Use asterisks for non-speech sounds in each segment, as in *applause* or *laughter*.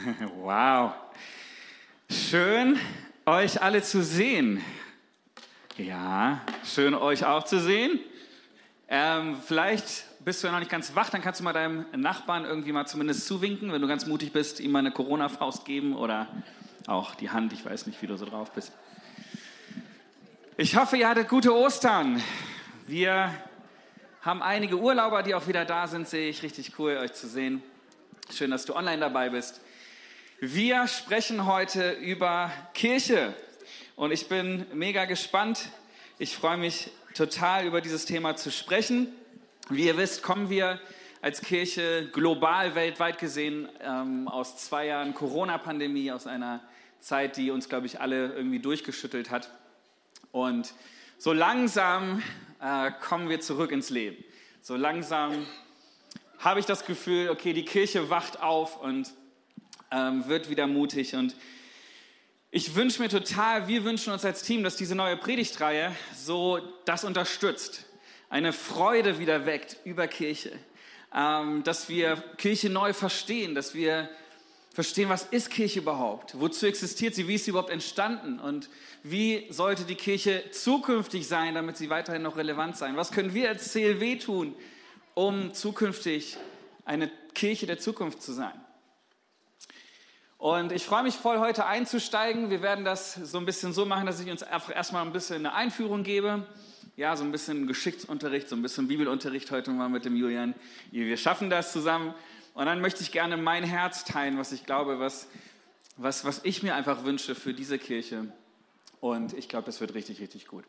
*laughs* Wow. Schön, euch alle zu sehen. Ja, schön, euch auch zu sehen. Ähm, vielleicht bist du ja noch nicht ganz wach, dann kannst du mal deinem Nachbarn irgendwie mal zumindest zuwinken, wenn du ganz mutig bist, ihm mal eine Corona-Faust geben oder auch die Hand. Ich weiß nicht, wie du so drauf bist. Ich hoffe, ihr hattet gute Ostern. Wir haben einige Urlauber, die auch wieder da sind, sehe ich. Richtig cool, euch zu sehen. Schön, dass du online dabei bist. Wir sprechen heute über Kirche und ich bin mega gespannt. Ich freue mich total über dieses Thema zu sprechen. Wie ihr wisst, kommen wir als Kirche global, weltweit gesehen ähm, aus zwei Jahren Corona-Pandemie, aus einer Zeit, die uns, glaube ich, alle irgendwie durchgeschüttelt hat. Und so langsam äh, kommen wir zurück ins Leben. So langsam habe ich das Gefühl, okay, die Kirche wacht auf und ähm, wird wieder mutig. Und ich wünsche mir total, wir wünschen uns als Team, dass diese neue Predigtreihe so das unterstützt, eine Freude wieder weckt über Kirche, ähm, dass wir Kirche neu verstehen, dass wir verstehen, was ist Kirche überhaupt? Wozu existiert sie? Wie ist sie überhaupt entstanden? Und wie sollte die Kirche zukünftig sein, damit sie weiterhin noch relevant sein? Was können wir als CLW tun, um zukünftig eine Kirche der Zukunft zu sein? Und ich freue mich voll, heute einzusteigen. Wir werden das so ein bisschen so machen, dass ich uns einfach erstmal ein bisschen eine Einführung gebe. Ja, so ein bisschen Geschichtsunterricht, so ein bisschen Bibelunterricht heute mal mit dem Julian. Wir schaffen das zusammen. Und dann möchte ich gerne mein Herz teilen, was ich glaube, was, was, was ich mir einfach wünsche für diese Kirche. Und ich glaube, es wird richtig, richtig gut.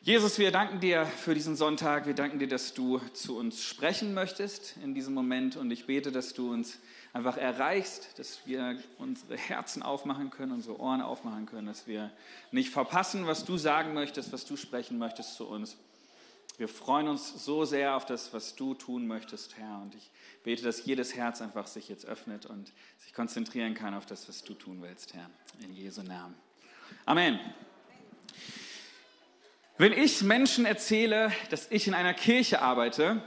Jesus, wir danken dir für diesen Sonntag. Wir danken dir, dass du zu uns sprechen möchtest in diesem Moment. Und ich bete, dass du uns einfach erreichst, dass wir unsere Herzen aufmachen können, unsere Ohren aufmachen können, dass wir nicht verpassen, was du sagen möchtest, was du sprechen möchtest zu uns. Wir freuen uns so sehr auf das, was du tun möchtest, Herr. Und ich bete, dass jedes Herz einfach sich jetzt öffnet und sich konzentrieren kann auf das, was du tun willst, Herr. In Jesu Namen. Amen. Wenn ich Menschen erzähle, dass ich in einer Kirche arbeite,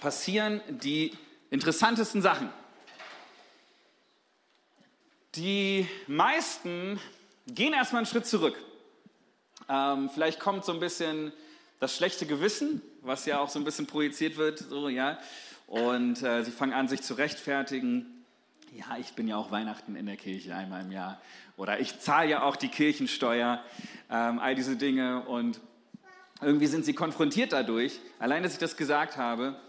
passieren die interessantesten Sachen. Die meisten gehen erstmal einen Schritt zurück. Ähm, vielleicht kommt so ein bisschen das schlechte Gewissen, was ja auch so ein bisschen projiziert wird, so, ja. Und äh, sie fangen an, sich zu rechtfertigen. Ja, ich bin ja auch Weihnachten in der Kirche einmal im Jahr. Oder ich zahle ja auch die Kirchensteuer, ähm, all diese Dinge. Und irgendwie sind sie konfrontiert dadurch, allein dass ich das gesagt habe,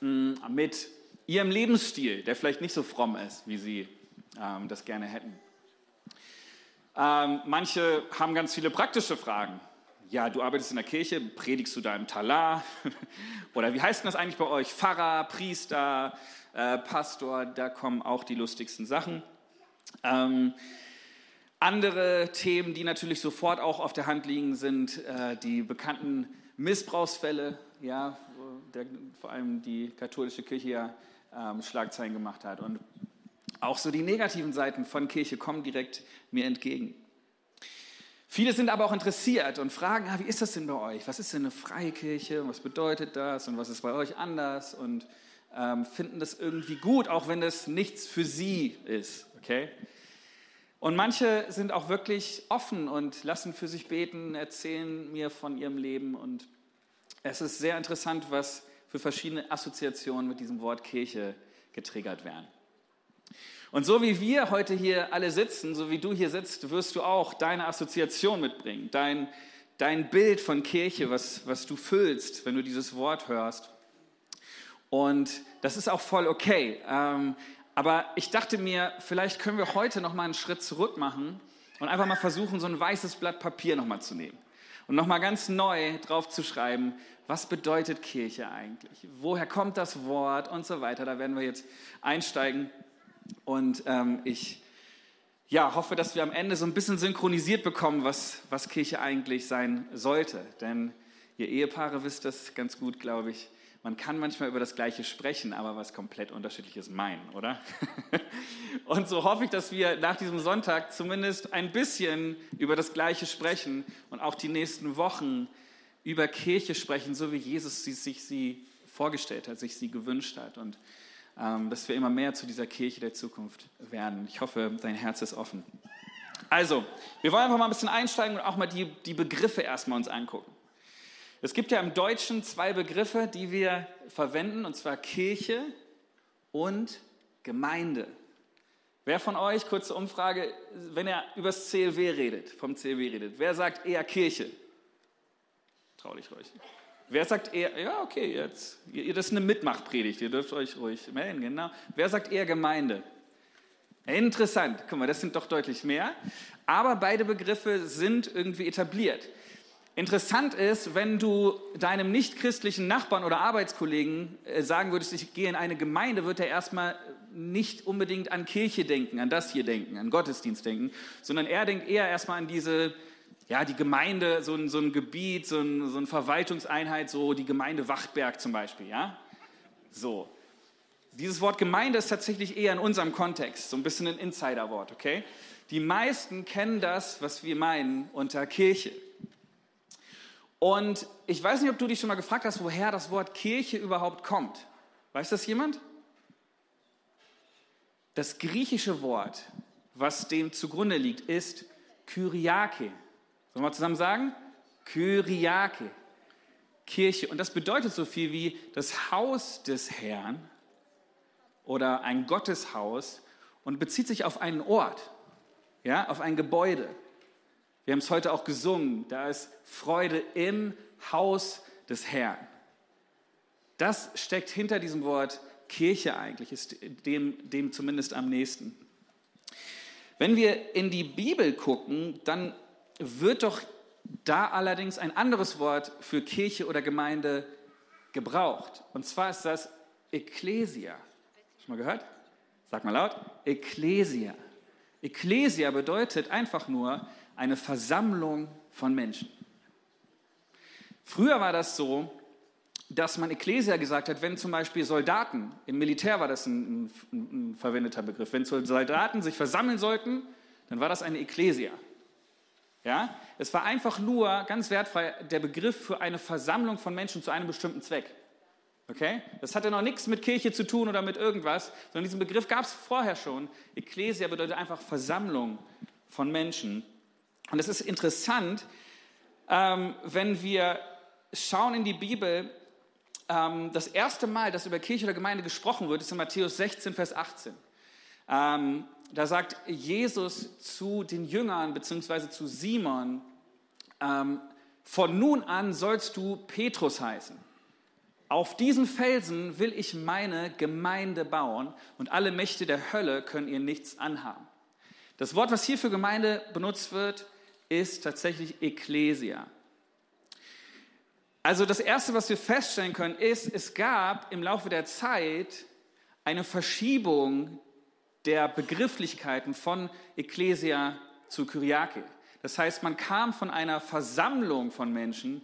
mh, mit ihrem Lebensstil, der vielleicht nicht so fromm ist, wie sie ähm, das gerne hätten. Ähm, manche haben ganz viele praktische Fragen ja, du arbeitest in der Kirche, predigst du da im Talar? *laughs* Oder wie heißt denn das eigentlich bei euch? Pfarrer, Priester, äh, Pastor, da kommen auch die lustigsten Sachen. Ähm, andere Themen, die natürlich sofort auch auf der Hand liegen, sind äh, die bekannten Missbrauchsfälle, ja, der, vor allem die katholische Kirche ja ähm, Schlagzeilen gemacht hat. Und auch so die negativen Seiten von Kirche kommen direkt mir entgegen. Viele sind aber auch interessiert und fragen, ah, wie ist das denn bei euch? Was ist denn eine freie Kirche? Was bedeutet das? Und was ist bei euch anders? Und ähm, finden das irgendwie gut, auch wenn das nichts für sie ist. Okay? Und manche sind auch wirklich offen und lassen für sich beten, erzählen mir von ihrem Leben. Und es ist sehr interessant, was für verschiedene Assoziationen mit diesem Wort Kirche getriggert werden. Und so wie wir heute hier alle sitzen, so wie du hier sitzt, wirst du auch deine Assoziation mitbringen, dein, dein Bild von Kirche, was, was du füllst, wenn du dieses Wort hörst. Und das ist auch voll okay. Ähm, aber ich dachte mir, vielleicht können wir heute noch mal einen Schritt zurück machen und einfach mal versuchen, so ein weißes Blatt Papier noch mal zu nehmen und noch mal ganz neu drauf zu schreiben, was bedeutet Kirche eigentlich? Woher kommt das Wort und so weiter? Da werden wir jetzt einsteigen. Und ähm, ich ja, hoffe, dass wir am Ende so ein bisschen synchronisiert bekommen, was, was Kirche eigentlich sein sollte. Denn ihr Ehepaare wisst das ganz gut, glaube ich. Man kann manchmal über das Gleiche sprechen, aber was komplett Unterschiedliches meinen, oder? *laughs* und so hoffe ich, dass wir nach diesem Sonntag zumindest ein bisschen über das Gleiche sprechen und auch die nächsten Wochen über Kirche sprechen, so wie Jesus sie, sich sie vorgestellt hat, sich sie gewünscht hat. Und dass wir immer mehr zu dieser Kirche der Zukunft werden. Ich hoffe, dein Herz ist offen. Also, wir wollen einfach mal ein bisschen einsteigen und auch mal die, die Begriffe erstmal uns angucken. Es gibt ja im Deutschen zwei Begriffe, die wir verwenden, und zwar Kirche und Gemeinde. Wer von euch, kurze Umfrage, wenn er über das CLW redet, vom CLW redet, wer sagt eher Kirche? Trau dich ruhig. Wer sagt eher, ja, okay, jetzt, das ist eine Mitmachpredigt, ihr dürft euch ruhig melden, genau. Wer sagt eher Gemeinde? Interessant, guck mal, das sind doch deutlich mehr. Aber beide Begriffe sind irgendwie etabliert. Interessant ist, wenn du deinem nichtchristlichen Nachbarn oder Arbeitskollegen äh, sagen würdest, ich gehe in eine Gemeinde, wird er erstmal nicht unbedingt an Kirche denken, an das hier denken, an Gottesdienst denken, sondern er denkt eher erstmal an diese, ja, die Gemeinde, so ein, so ein Gebiet, so, ein, so eine Verwaltungseinheit, so die Gemeinde Wachtberg zum Beispiel, ja? So. Dieses Wort Gemeinde ist tatsächlich eher in unserem Kontext, so ein bisschen ein Insiderwort, okay? Die meisten kennen das, was wir meinen, unter Kirche. Und ich weiß nicht, ob du dich schon mal gefragt hast, woher das Wort Kirche überhaupt kommt. Weiß das jemand? Das griechische Wort, was dem zugrunde liegt, ist Kyriake. Sollen wir zusammen sagen? Kyriake. Kirche. Und das bedeutet so viel wie das Haus des Herrn oder ein Gotteshaus und bezieht sich auf einen Ort, ja, auf ein Gebäude. Wir haben es heute auch gesungen. Da ist Freude im Haus des Herrn. Das steckt hinter diesem Wort Kirche eigentlich, ist dem, dem zumindest am nächsten. Wenn wir in die Bibel gucken, dann wird doch da allerdings ein anderes Wort für Kirche oder Gemeinde gebraucht. Und zwar ist das Ecclesia. Schon mal gehört? Sag mal laut. Ecclesia. Ecclesia bedeutet einfach nur eine Versammlung von Menschen. Früher war das so, dass man Ecclesia gesagt hat, wenn zum Beispiel Soldaten, im Militär war das ein, ein, ein, verwendeter Begriff, wenn Soldaten sich versammeln sollten, dann war das eine Ecclesia. Ja? Es war einfach nur ganz wertfrei der Begriff für eine Versammlung von Menschen zu einem bestimmten Zweck. Okay? Das hatte noch nichts mit Kirche zu tun oder mit irgendwas, sondern diesen Begriff gab es vorher schon. Ecclesia bedeutet einfach Versammlung von Menschen. Und es ist interessant, ähm, wenn wir schauen in die Bibel, ähm, das erste Mal, dass über Kirche oder Gemeinde gesprochen wird, ist in Matthäus 16, Vers 18. Ähm, da sagt Jesus zu den Jüngern beziehungsweise zu Simon, ähm, von nun an sollst du Petrus heißen. Auf diesen Felsen will ich meine Gemeinde bauen und alle Mächte der Hölle können ihr nichts anhaben. Das Wort, was hier für Gemeinde benutzt wird, ist tatsächlich Ecclesia. Also das Erste, was wir feststellen können, ist, es gab im Laufe der Zeit eine Verschiebung der Begrifflichkeiten von Ecclesia zu Kyriake. Das heißt, man kam von einer Versammlung von Menschen,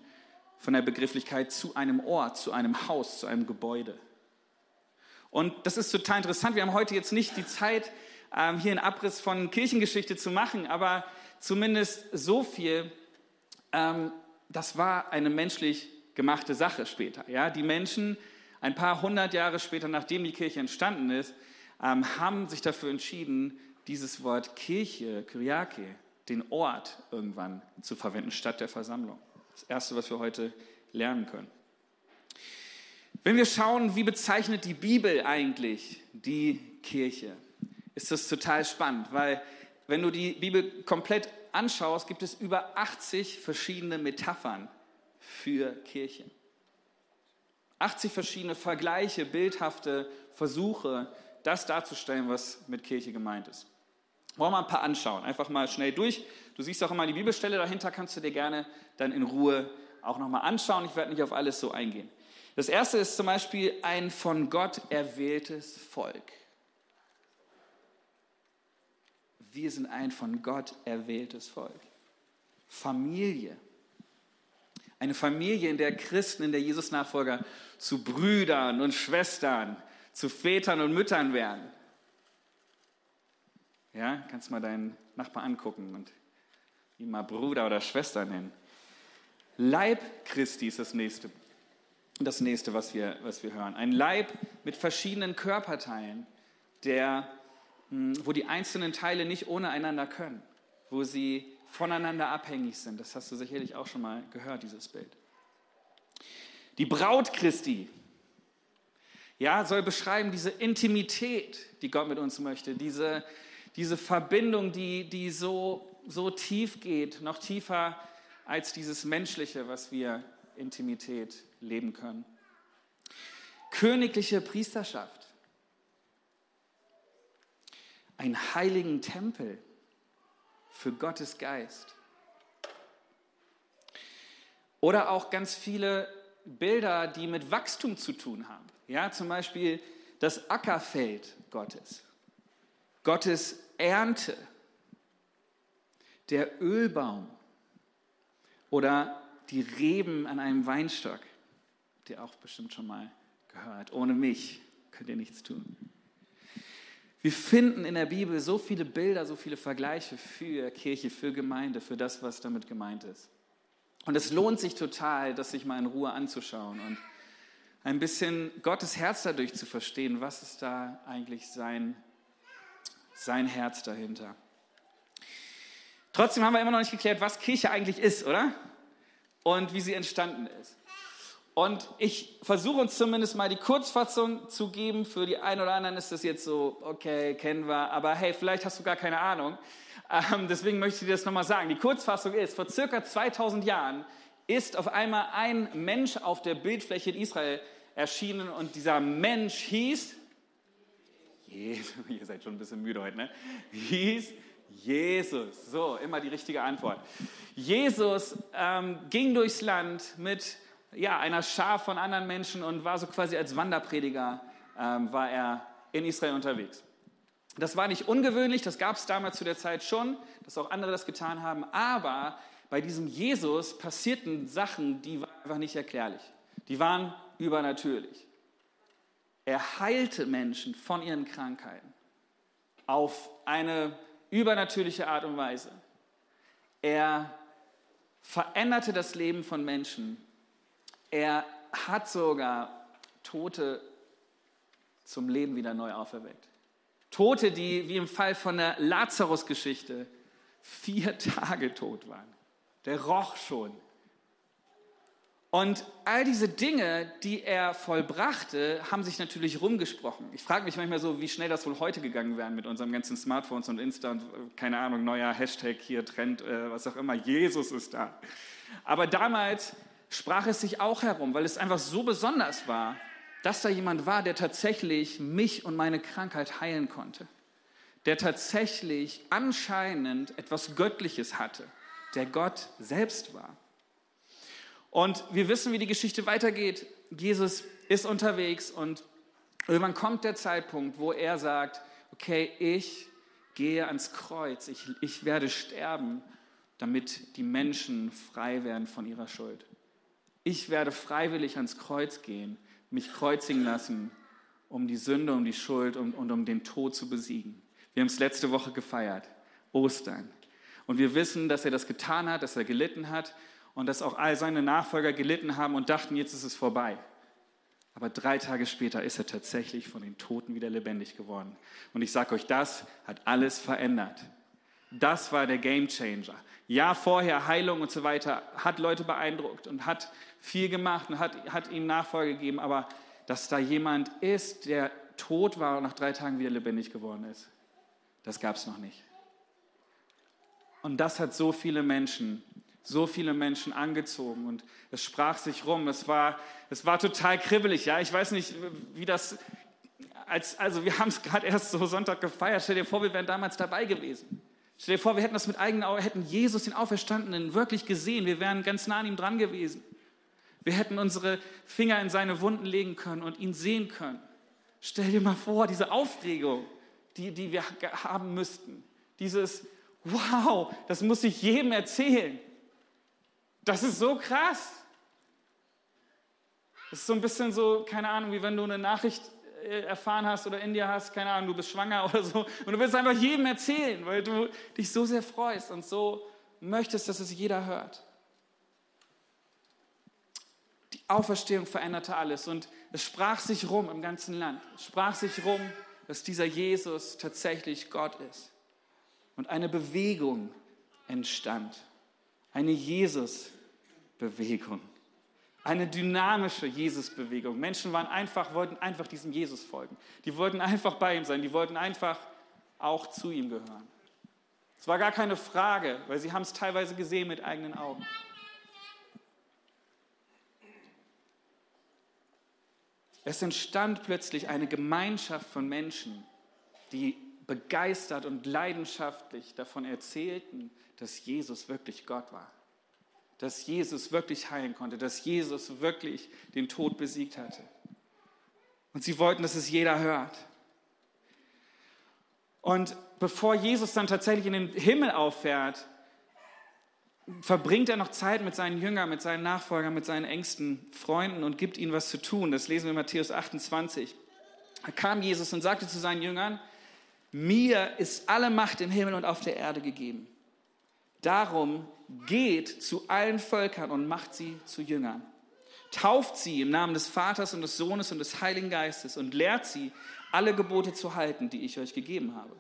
von der Begrifflichkeit zu einem Ort, zu einem Haus, zu einem Gebäude. Und das ist total interessant. Wir haben heute jetzt nicht die Zeit, ähm, hier einen Abriss von Kirchengeschichte zu machen, aber zumindest so viel, ähm, das war eine menschlich gemachte Sache später. Die Menschen, ein paar hundert Jahre später, nachdem die Kirche entstanden ist, ähm, haben sich dafür entschieden, dieses Wort Kirche, Kyriake, den Ort irgendwann zu verwenden statt der Versammlung. Das Erste, was wir heute lernen können. Wenn wir schauen, wie bezeichnet die Bibel eigentlich die Kirche, ist das total spannend, weil wenn du die Bibel komplett anschaust, gibt es über 80 verschiedene Metaphern für Kirche. 80 verschiedene Vergleiche, bildhafte Versuche, das darzustellen, was mit Kirche gemeint ist. Wollen wir mal ein paar anschauen. Einfach mal schnell durch. Du siehst auch immer die Bibelstelle dahinter, kannst du dir gerne dann in Ruhe auch nochmal anschauen. Ich werde nicht auf alles so eingehen. Das erste ist zum Beispiel ein von Gott erwähltes Volk. Wir sind ein von Gott erwähltes Volk. Familie. Eine Familie, in der Christen, in der Jesus-Nachfolger zu Brüdern und Schwestern, zu Vätern und Müttern werden. Ja, kannst mal deinen Nachbar angucken und ihn mal Bruder oder Schwester nennen. Leib Christi ist das nächste. das nächste, was wir, was wir hören. Ein Leib mit verschiedenen Körperteilen, der, hm, wo die einzelnen Teile nicht ohne einander können, wo sie voneinander abhängig sind. Das hast du sicherlich auch schon mal gehört, dieses Bild. Die Braut Christi, ja, soll beschreiben diese Intimität, die Gott mit uns möchte, diese, diese Verbindung, die, die so, so tief geht, noch tiefer als dieses Menschliche, was wir Intimität leben können. Königliche Priesterschaft, einen heiligen Tempel für Gottes Geist. Oder auch ganz viele Bilder, die mit Wachstum zu tun haben. Ja, zum Beispiel das Ackerfeld Gottes, Gottes Ernte, der Ölbaum oder die Reben an einem Weinstock. Ihr auch bestimmt schon mal gehört. Ohne mich könnt ihr nichts tun. Wir finden in der Bibel so viele Bilder, so viele Vergleiche für Kirche, für Gemeinde, für das, was damit gemeint ist. Und es lohnt sich total, das sich mal in Ruhe anzuschauen und ein bisschen Gottes Herz dadurch zu verstehen, was ist da eigentlich sein, sein Herz dahinter. Trotzdem haben wir immer noch nicht geklärt, was Kirche eigentlich ist, oder? Und wie sie entstanden ist. Und ich versuche uns zumindest mal die Kurzfassung zu geben. Für die einen oder anderen ist das jetzt so, okay, kennen wir, aber hey, vielleicht hast du gar keine Ahnung. Ähm, deswegen möchte ich dir das nochmal sagen. Die Kurzfassung ist, vor circa 2000 Jahren ist auf einmal ein Mensch auf der Bildfläche in Israel erschienen und dieser Mensch hieß, Jesus, *laughs* ihr seid schon ein bisschen müde heute, ne? Hieß Jesus. So, immer die richtige Antwort. Jesus ähm, ging durchs Land mit ja, einer Schar von anderen Menschen und war so quasi als Wanderprediger, ähm, war er in Israel unterwegs. Das war nicht ungewöhnlich, das gab es damals zu der Zeit schon, dass auch andere das getan haben, aber bei diesem Jesus passierten Sachen, die waren einfach nicht erklärlich. Die waren übernatürlich. Er heilte Menschen von ihren Krankheiten auf eine übernatürliche Art und Weise. Er veränderte das Leben von Menschen er hat sogar Tote zum Leben wieder neu auferweckt. Tote, die wie im Fall von der Lazarus-Geschichte vier Tage tot waren. Der roch schon. Und all diese Dinge, die er vollbrachte, haben sich natürlich rumgesprochen. Ich frage mich manchmal so, wie schnell das wohl heute gegangen wäre mit unseren ganzen Smartphones und Insta und äh, keine Ahnung, neuer Hashtag hier, Trend, äh, was auch immer. Jesus ist da. Aber damals sprach es sich auch herum, weil es einfach so besonders war, dass da jemand war, der tatsächlich mich und meine Krankheit heilen konnte, der tatsächlich anscheinend etwas Göttliches hatte, der Gott selbst war. Und wir wissen, wie die Geschichte weitergeht. Jesus ist unterwegs und irgendwann kommt der Zeitpunkt, wo er sagt, okay, ich gehe ans Kreuz, ich, ich werde sterben, damit die Menschen frei werden von ihrer Schuld. Ich werde freiwillig ans Kreuz gehen, mich kreuzigen lassen, um die Sünde, um die Schuld und, und um den Tod zu besiegen. Wir haben es letzte Woche gefeiert, Ostern. Und wir wissen, dass er das getan hat, dass er gelitten hat und dass auch all seine Nachfolger gelitten haben und dachten, jetzt ist es vorbei. Aber drei Tage später ist er tatsächlich von den Toten wieder lebendig geworden. Und ich sage euch, das hat alles verändert. Das war der Game Changer. Ja, vorher Heilung und so weiter hat Leute beeindruckt und hat viel gemacht und hat, hat ihnen Nachfolge gegeben, aber dass da jemand ist, der tot war und nach drei Tagen wieder lebendig geworden ist, das gab es noch nicht. Und das hat so viele Menschen, so viele Menschen angezogen und es sprach sich rum. Es war, es war total kribbelig. Ja, ich weiß nicht, wie das, als, also wir *laughs* haben es gerade erst so Sonntag gefeiert. Stell dir vor, wir wären damals dabei gewesen. Stell dir vor, wir hätten das mit eigenen Augen, hätten Jesus, den Auferstandenen, wirklich gesehen. Wir wären ganz nah an ihm dran gewesen. Wir hätten unsere Finger in seine Wunden legen können und ihn sehen können. Stell dir mal vor, diese Aufregung, die, die wir haben müssten. Dieses, wow, das muss ich jedem erzählen. Das ist so krass. Das ist so ein bisschen so, keine Ahnung, wie wenn du eine Nachricht äh, erfahren hast oder in dir hast, keine Ahnung, du bist schwanger oder so, und du willst einfach jedem erzählen, weil du dich so sehr freust und so möchtest, dass es jeder hört. Die Auferstehung veränderte alles und es sprach sich rum im ganzen Land. Es sprach sich rum, dass dieser Jesus tatsächlich Gott ist. Und eine Bewegung entstand. Eine Jesus-Bewegung. Eine dynamische Jesus-Bewegung. Menschen waren einfach, wollten einfach diesem Jesus folgen. Die wollten einfach bei ihm sein. Die wollten einfach auch zu ihm gehören. Es war gar keine Frage, weil sie haben es teilweise gesehen mit eigenen Augen. Es entstand plötzlich eine Gemeinschaft von Menschen, die begeistert und leidenschaftlich davon erzählten, dass Jesus wirklich Gott war, dass Jesus wirklich heilen konnte, dass Jesus wirklich den Tod besiegt hatte. Und sie wollten, dass es jeder hört. Und bevor Jesus dann tatsächlich in den Himmel auffährt, verbringt er noch Zeit mit seinen Jüngern, mit seinen Nachfolgern, mit seinen engsten Freunden und gibt ihnen was zu tun. Das lesen wir in Matthäus 28. Da kam Jesus und sagte zu seinen Jüngern, mir ist alle Macht im Himmel und auf der Erde gegeben. Darum geht zu allen Völkern und macht sie zu Jüngern. Tauft sie im Namen des Vaters und des Sohnes und des Heiligen Geistes und lehrt sie, alle Gebote zu halten, die ich euch gegeben habe.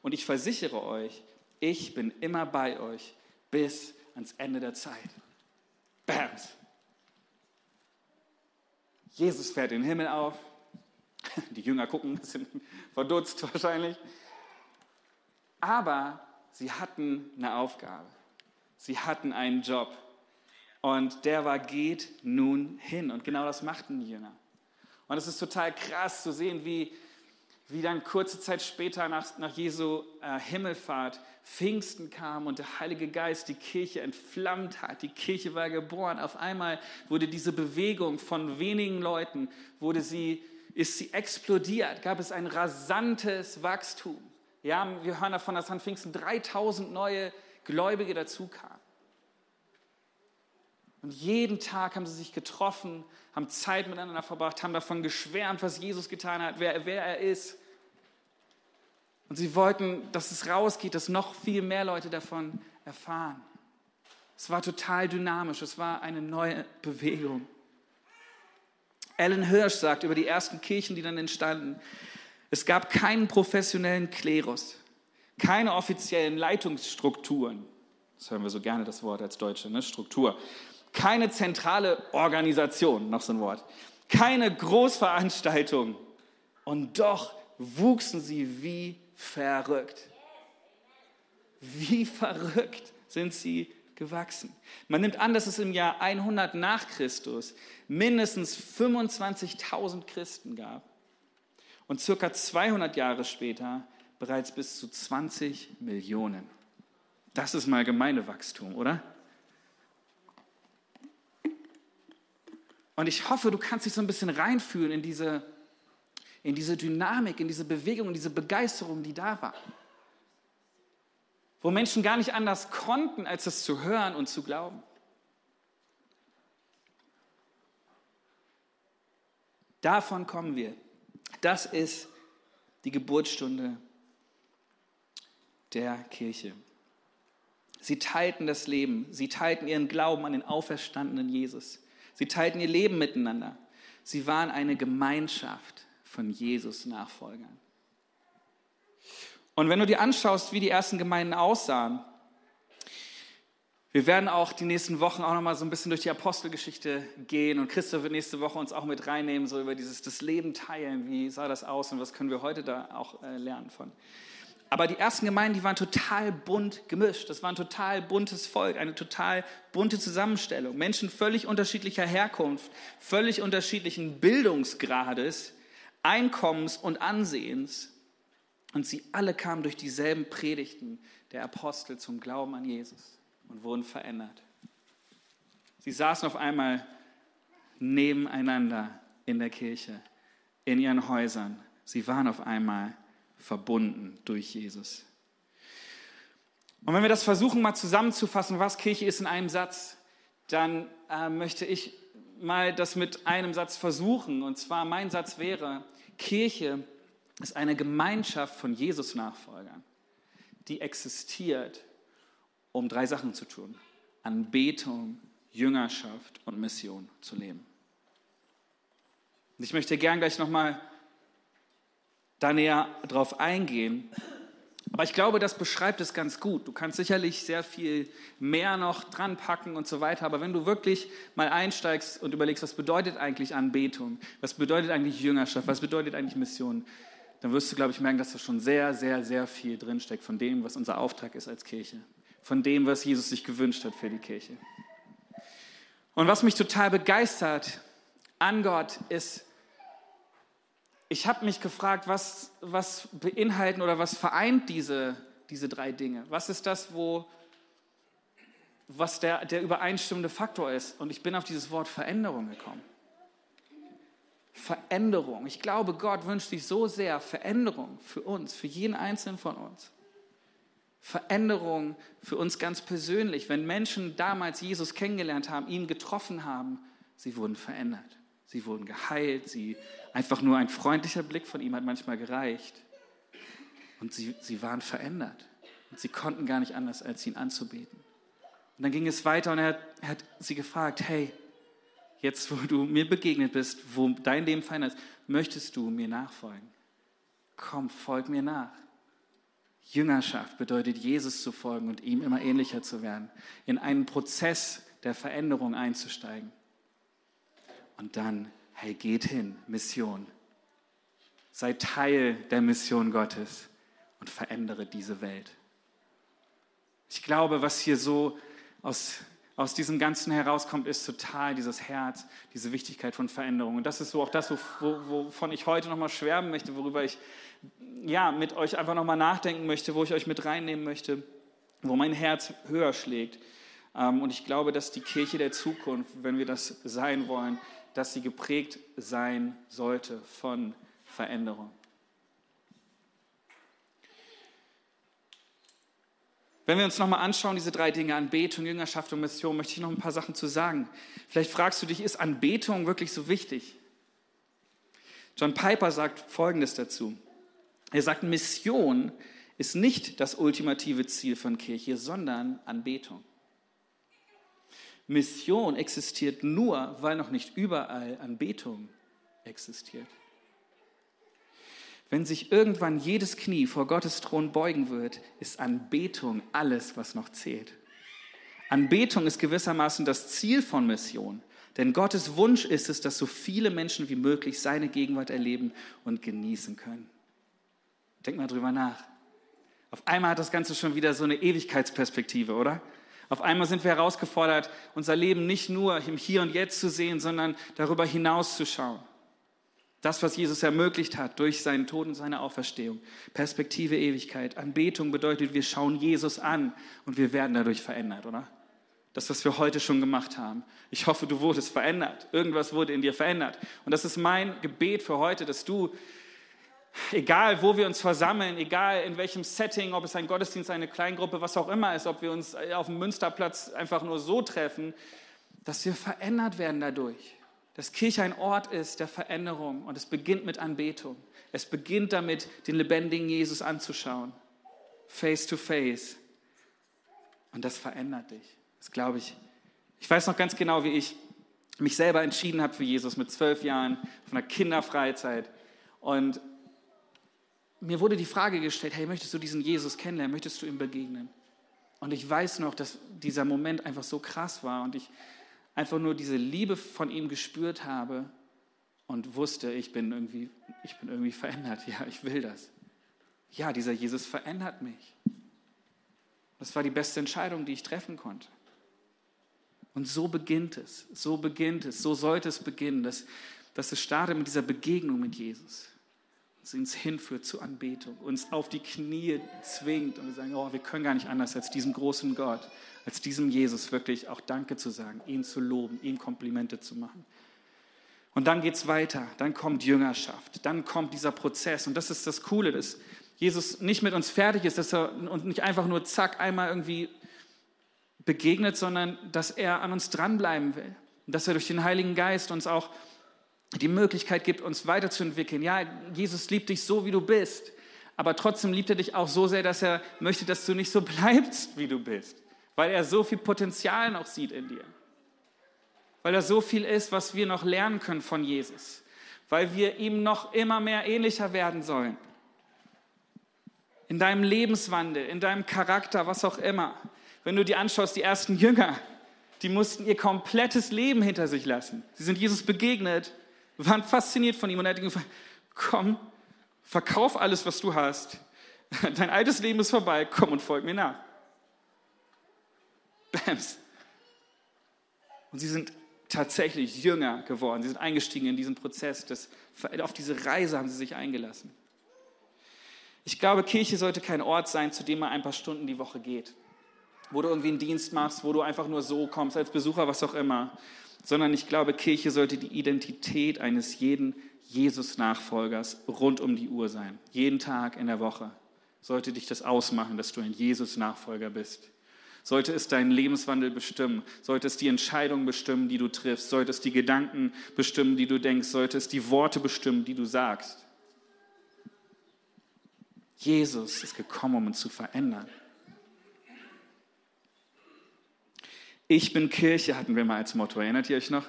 Und ich versichere euch, ich bin immer bei euch bis ans Ende der Zeit. Bams. Jesus fährt den Himmel auf. *laughs* Die Jünger gucken bisschen *laughs* verdutzt wahrscheinlich. Aber sie hatten eine Aufgabe. Sie hatten einen Job. Und der war, geht nun hin. Und genau das machten die Jünger. Und es ist total krass zu sehen, wie wie dann kurze Zeit später nach, nach Jesu äh, Himmelfahrt Pfingsten kam und der Heilige Geist die Kirche entflammt hat. Die Kirche war geboren. Auf einmal wurde diese Bewegung von wenigen Leuten, wurde sie, ist sie explodiert, gab es ein rasantes Wachstum. Ja, wir hören davon, dass an Pfingsten 3000 neue Gläubige dazu kamen. Und jeden Tag haben sie sich getroffen, haben Zeit miteinander verbracht, haben davon geschwärmt, was Jesus getan hat, wer, wer er ist. Und sie wollten, dass es rausgeht, dass noch viel mehr Leute davon erfahren. Es war total dynamisch, es war eine neue Bewegung. Alan Hirsch sagt über die ersten Kirchen, die dann entstanden, es gab keinen professionellen Klerus, keine offiziellen Leitungsstrukturen. Das hören wir so gerne das Wort als Deutsche, ne? Struktur. Keine zentrale Organisation, noch so ein Wort. Keine Großveranstaltung. Und doch wuchsen sie wie verrückt. Wie verrückt sind sie gewachsen. Man nimmt an, dass es im Jahr 100 nach Christus mindestens 25.000 Christen gab und circa 200 Jahre später bereits bis zu 20 Millionen. Das ist mal Gemeindewachstum, oder? Und ich hoffe, du kannst dich so ein bisschen reinfühlen in diese in diese Dynamik, in diese Bewegung, in diese Begeisterung, die da war. Wo Menschen gar nicht anders konnten, als es zu hören und zu glauben. Davon kommen wir. Das ist die Geburtsstunde der Kirche. Sie teilten das Leben, sie teilten ihren Glauben an den auferstandenen Jesus. Sie teilten ihr Leben miteinander. Sie waren eine Gemeinschaft von Jesus Nachfolgern. Und wenn du dir anschaust, wie die ersten Gemeinden aussahen, wir werden auch die nächsten Wochen auch noch mal so ein bisschen durch die Apostelgeschichte gehen und Christoph wird nächste Woche uns auch mit reinnehmen, so über dieses das Leben teilen, wie sah das aus und was können wir heute da auch äh, lernen von. Aber die ersten Gemeinden, die waren total bunt gemischt. Das war ein total buntes Volk, eine total bunte Zusammenstellung. Menschen völlig unterschiedlicher Herkunft, völlig unterschiedlichen Bildungsgrades, Einkommens und Ansehens. Und sie alle kamen durch dieselben Predigten der Apostel zum Glauben an Jesus und wurden verändert. Sie saßen auf einmal nebeneinander in der Kirche, in ihren Häusern. Sie waren auf einmal verbunden durch Jesus. Und wenn wir das versuchen mal zusammenzufassen, was Kirche ist in einem Satz, dann äh, möchte ich mal das mit einem Satz versuchen. Und zwar mein Satz wäre, Kirche ist eine Gemeinschaft von Jesus-Nachfolgern, die existiert, um drei Sachen zu tun. Anbetung, Jüngerschaft und Mission zu leben. Und ich möchte gern gleich nochmal da näher drauf eingehen. Aber ich glaube, das beschreibt es ganz gut. Du kannst sicherlich sehr viel mehr noch dran packen und so weiter. Aber wenn du wirklich mal einsteigst und überlegst, was bedeutet eigentlich Anbetung? Was bedeutet eigentlich Jüngerschaft? Was bedeutet eigentlich Mission? Dann wirst du, glaube ich, merken, dass da schon sehr, sehr, sehr viel drinsteckt von dem, was unser Auftrag ist als Kirche. Von dem, was Jesus sich gewünscht hat für die Kirche. Und was mich total begeistert an Gott ist, ich habe mich gefragt, was, was beinhalten oder was vereint diese, diese drei Dinge? Was ist das, wo, was der, der übereinstimmende Faktor ist? Und ich bin auf dieses Wort Veränderung gekommen. Veränderung. Ich glaube, Gott wünscht sich so sehr Veränderung für uns, für jeden Einzelnen von uns. Veränderung für uns ganz persönlich. Wenn Menschen damals Jesus kennengelernt haben, ihn getroffen haben, sie wurden verändert. Sie wurden geheilt, sie einfach nur ein freundlicher Blick von ihm hat manchmal gereicht. Und sie, sie waren verändert. Und sie konnten gar nicht anders, als ihn anzubeten. Und dann ging es weiter und er hat, er hat sie gefragt, hey, jetzt wo du mir begegnet bist, wo dein Leben verändert ist, möchtest du mir nachfolgen? Komm, folg mir nach. Jüngerschaft bedeutet, Jesus zu folgen und ihm immer ähnlicher zu werden, in einen Prozess der Veränderung einzusteigen. Und dann, hey, geht hin, Mission. Sei Teil der Mission Gottes und verändere diese Welt. Ich glaube, was hier so aus, aus diesem Ganzen herauskommt, ist total dieses Herz, diese Wichtigkeit von Veränderung. Und das ist so auch das, wovon ich heute nochmal schwärmen möchte, worüber ich ja, mit euch einfach nochmal nachdenken möchte, wo ich euch mit reinnehmen möchte, wo mein Herz höher schlägt. Ähm, und ich glaube, dass die Kirche der Zukunft, wenn wir das sein wollen, dass sie geprägt sein sollte von Veränderung. Wenn wir uns nochmal anschauen, diese drei Dinge, Anbetung, Jüngerschaft und Mission, möchte ich noch ein paar Sachen zu sagen. Vielleicht fragst du dich, ist Anbetung wirklich so wichtig? John Piper sagt Folgendes dazu. Er sagt, Mission ist nicht das ultimative Ziel von Kirche, sondern Anbetung. Mission existiert nur, weil noch nicht überall Anbetung existiert. Wenn sich irgendwann jedes Knie vor Gottes Thron beugen wird, ist Anbetung alles, was noch zählt. Anbetung ist gewissermaßen das Ziel von Mission. Denn Gottes Wunsch ist es, dass so viele Menschen wie möglich seine Gegenwart erleben und genießen können. Denk mal drüber nach. Auf einmal hat das Ganze schon wieder so eine Ewigkeitsperspektive, oder? Auf einmal sind wir herausgefordert, unser Leben nicht nur im Hier und Jetzt zu sehen, sondern darüber hinaus zu schauen. Das, was Jesus ermöglicht hat durch seinen Tod und seine Auferstehung. Perspektive Ewigkeit. Anbetung bedeutet, wir schauen Jesus an und wir werden dadurch verändert, oder? Das, was wir heute schon gemacht haben. Ich hoffe, du wurdest verändert. Irgendwas wurde in dir verändert. Und das ist mein Gebet für heute, dass du egal wo wir uns versammeln, egal in welchem Setting, ob es ein Gottesdienst, eine Kleingruppe, was auch immer ist, ob wir uns auf dem Münsterplatz einfach nur so treffen, dass wir verändert werden dadurch. Dass Kirche ein Ort ist der Veränderung und es beginnt mit Anbetung. Es beginnt damit, den lebendigen Jesus anzuschauen, face to face. Und das verändert dich. Das glaube ich. Ich weiß noch ganz genau, wie ich mich selber entschieden habe für Jesus mit zwölf Jahren von der Kinderfreizeit. Und mir wurde die Frage gestellt, hey, möchtest du diesen Jesus kennenlernen? Möchtest du ihm begegnen? Und ich weiß noch, dass dieser Moment einfach so krass war und ich einfach nur diese Liebe von ihm gespürt habe und wusste, ich bin irgendwie, ich bin irgendwie verändert. Ja, ich will das. Ja, dieser Jesus verändert mich. Das war die beste Entscheidung, die ich treffen konnte. Und so beginnt es, so beginnt es, so sollte es beginnen, dass, dass es startet mit dieser Begegnung mit Jesus uns uns hinführt zur Anbetung, uns auf die Knie zwingt und wir sagen, oh, wir können gar nicht anders als diesem großen Gott, als diesem Jesus wirklich auch Danke zu sagen, ihn zu loben, ihm Komplimente zu machen. Und dann geht es weiter, dann kommt Jüngerschaft, dann kommt dieser Prozess und das ist das Coole, dass Jesus nicht mit uns fertig ist dass er, und nicht einfach nur zack einmal irgendwie begegnet, sondern dass er an uns dranbleiben will und dass er durch den Heiligen Geist uns auch die Möglichkeit gibt, uns weiterzuentwickeln. Ja, Jesus liebt dich so, wie du bist, aber trotzdem liebt er dich auch so sehr, dass er möchte, dass du nicht so *laughs* bleibst, wie du bist, weil er so viel Potenzial noch sieht in dir, weil er so viel ist, was wir noch lernen können von Jesus, weil wir ihm noch immer mehr ähnlicher werden sollen. In deinem Lebenswandel, in deinem Charakter, was auch immer. Wenn du dir anschaust, die ersten Jünger, die mussten ihr komplettes Leben hinter sich lassen. Sie sind Jesus begegnet, waren fasziniert von ihm und er hat gefragt, komm, verkauf alles, was du hast. Dein altes Leben ist vorbei, komm und folg mir nach. Bams. Und sie sind tatsächlich Jünger geworden. Sie sind eingestiegen in diesen Prozess. Das, auf diese Reise haben sie sich eingelassen. Ich glaube, Kirche sollte kein Ort sein, zu dem man ein paar Stunden die Woche geht. Wo du irgendwie einen Dienst machst, wo du einfach nur so kommst, als Besucher, was auch immer. Sondern ich glaube, Kirche sollte die Identität eines jeden Jesus-Nachfolgers rund um die Uhr sein. Jeden Tag in der Woche sollte dich das ausmachen, dass du ein Jesus-Nachfolger bist. Sollte es deinen Lebenswandel bestimmen? Sollte es die Entscheidungen bestimmen, die du triffst? Sollte es die Gedanken bestimmen, die du denkst? Sollte es die Worte bestimmen, die du sagst? Jesus ist gekommen, um uns zu verändern. Ich bin Kirche, hatten wir mal als Motto. Erinnert ihr euch noch?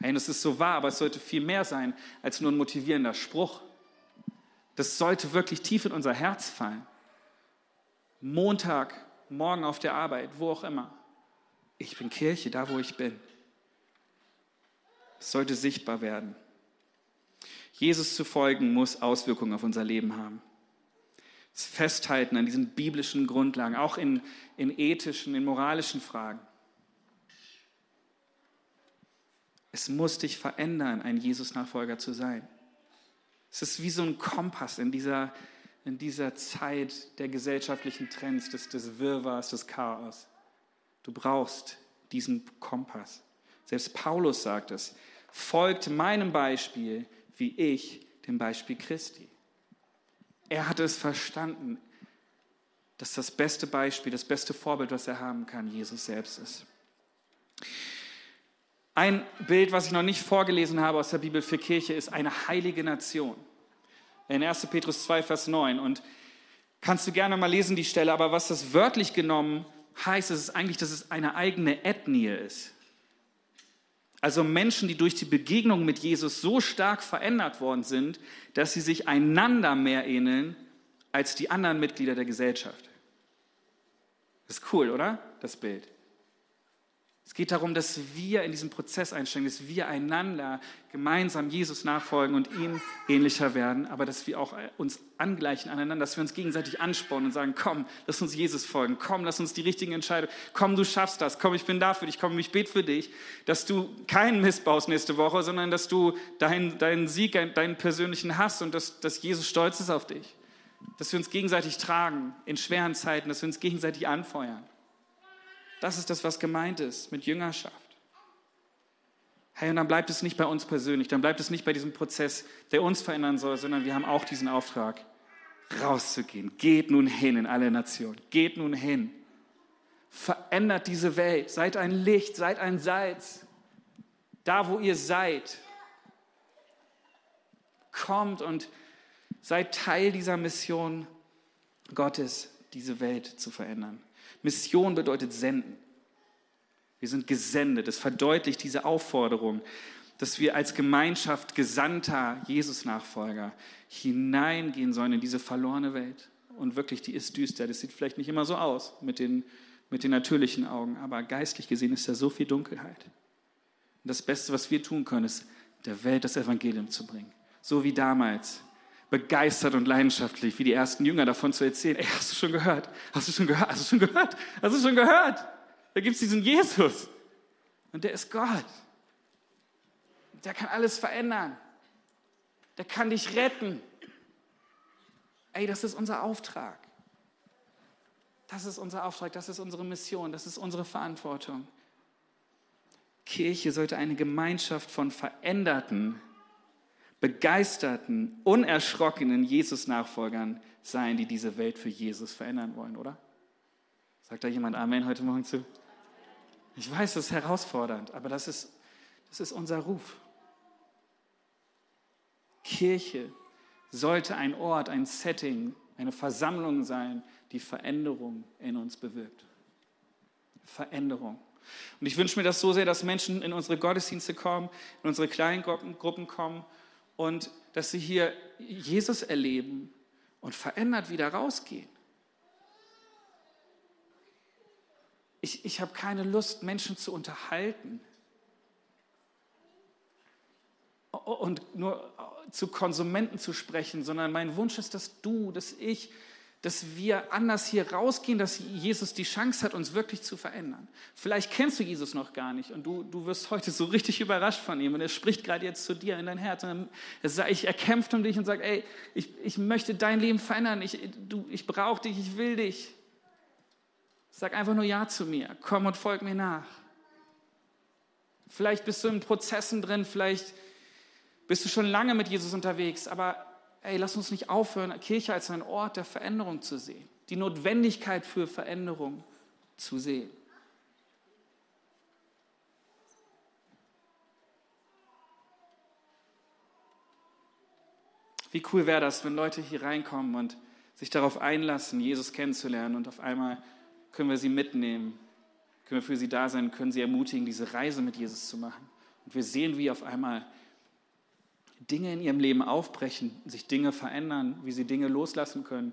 Hey, das ist so wahr, aber es sollte viel mehr sein als nur ein motivierender Spruch. Das sollte wirklich tief in unser Herz fallen. Montag morgen auf der Arbeit, wo auch immer. Ich bin Kirche, da wo ich bin. Es sollte sichtbar werden. Jesus zu folgen muss Auswirkungen auf unser Leben haben. Das Festhalten an diesen biblischen Grundlagen, auch in, in ethischen, in moralischen Fragen. Es muss dich verändern, ein Jesus-Nachfolger zu sein. Es ist wie so ein Kompass in dieser in dieser Zeit der gesellschaftlichen Trends, des, des Wirrwarrs, des Chaos. Du brauchst diesen Kompass. Selbst Paulus sagt es, folgt meinem Beispiel, wie ich dem Beispiel Christi. Er hat es verstanden, dass das beste Beispiel, das beste Vorbild, was er haben kann, Jesus selbst ist. Ein Bild, was ich noch nicht vorgelesen habe aus der Bibel für Kirche, ist eine heilige Nation in 1. Petrus 2, Vers 9. Und kannst du gerne mal lesen, die Stelle, aber was das wörtlich genommen heißt, ist eigentlich, dass es eine eigene Ethnie ist. Also Menschen, die durch die Begegnung mit Jesus so stark verändert worden sind, dass sie sich einander mehr ähneln als die anderen Mitglieder der Gesellschaft. Ist cool, oder? Das Bild. Es geht darum, dass wir in diesen Prozess einsteigen, dass wir einander gemeinsam Jesus nachfolgen und ihm ähnlicher werden, aber dass wir auch uns angleichen aneinander, dass wir uns gegenseitig anspornen und sagen, komm, lass uns Jesus folgen, komm, lass uns die richtigen Entscheidungen, komm, du schaffst das, komm, ich bin da für dich, komm, ich bete für dich, dass du keinen Mist baust nächste Woche, sondern dass du deinen, deinen Sieg, deinen persönlichen hast und dass, dass Jesus stolz ist auf dich. Dass wir uns gegenseitig tragen in schweren Zeiten, dass wir uns gegenseitig anfeuern. Das ist das, was gemeint ist mit Jüngerschaft. Hey, und dann bleibt es nicht bei uns persönlich, dann bleibt es nicht bei diesem Prozess, der uns verändern soll, sondern wir haben auch diesen Auftrag, rauszugehen. Geht nun hin in alle Nationen. Geht nun hin. Verändert diese Welt. Seid ein Licht, seid ein Salz. Da, wo ihr seid. Kommt und seid Teil dieser Mission Gottes, diese Welt zu verändern. Mission bedeutet senden. Wir sind gesendet. Es verdeutlicht diese Aufforderung, dass wir als Gemeinschaft gesandter Jesus-Nachfolger hineingehen sollen in diese verlorene Welt. Und wirklich, die ist düster. Das sieht vielleicht nicht immer so aus mit den, mit den natürlichen Augen, aber geistlich gesehen ist da so viel Dunkelheit. Und das Beste, was wir tun können, ist, der Welt das Evangelium zu bringen. So wie damals begeistert und leidenschaftlich, wie die ersten Jünger davon zu erzählen. Ey, hast du schon gehört? Hast du schon gehört? Hast du schon gehört? Hast du schon gehört? Da gibt es diesen Jesus. Und der ist Gott. Der kann alles verändern. Der kann dich retten. Ey, das ist unser Auftrag. Das ist unser Auftrag, das ist unsere Mission, das ist unsere Verantwortung. Kirche sollte eine Gemeinschaft von Veränderten begeisterten, unerschrockenen Jesus-Nachfolgern sein, die diese Welt für Jesus verändern wollen, oder? Sagt da jemand Amen heute Morgen zu? Ich weiß, das ist herausfordernd, aber das ist, das ist unser Ruf. Kirche sollte ein Ort, ein Setting, eine Versammlung sein, die Veränderung in uns bewirkt. Veränderung. Und ich wünsche mir das so sehr, dass Menschen in unsere Gottesdienste kommen, in unsere kleinen Gruppen kommen und dass sie hier Jesus erleben und verändert wieder rausgehen. Ich, ich habe keine Lust, Menschen zu unterhalten und nur zu Konsumenten zu sprechen, sondern mein Wunsch ist, dass du, dass ich dass wir anders hier rausgehen, dass Jesus die Chance hat, uns wirklich zu verändern. Vielleicht kennst du Jesus noch gar nicht und du, du wirst heute so richtig überrascht von ihm und er spricht gerade jetzt zu dir in dein Herz. Und er, er kämpft um dich und sagt, ey, ich, ich möchte dein Leben verändern, ich, ich brauche dich, ich will dich. Sag einfach nur Ja zu mir, komm und folg mir nach. Vielleicht bist du in Prozessen drin, vielleicht bist du schon lange mit Jesus unterwegs, aber ey, lass uns nicht aufhören, Kirche als einen Ort der Veränderung zu sehen, die Notwendigkeit für Veränderung zu sehen. Wie cool wäre das, wenn Leute hier reinkommen und sich darauf einlassen, Jesus kennenzulernen und auf einmal können wir sie mitnehmen, können wir für sie da sein, können sie ermutigen, diese Reise mit Jesus zu machen. Und wir sehen, wie auf einmal Dinge in ihrem Leben aufbrechen, sich Dinge verändern, wie sie Dinge loslassen können,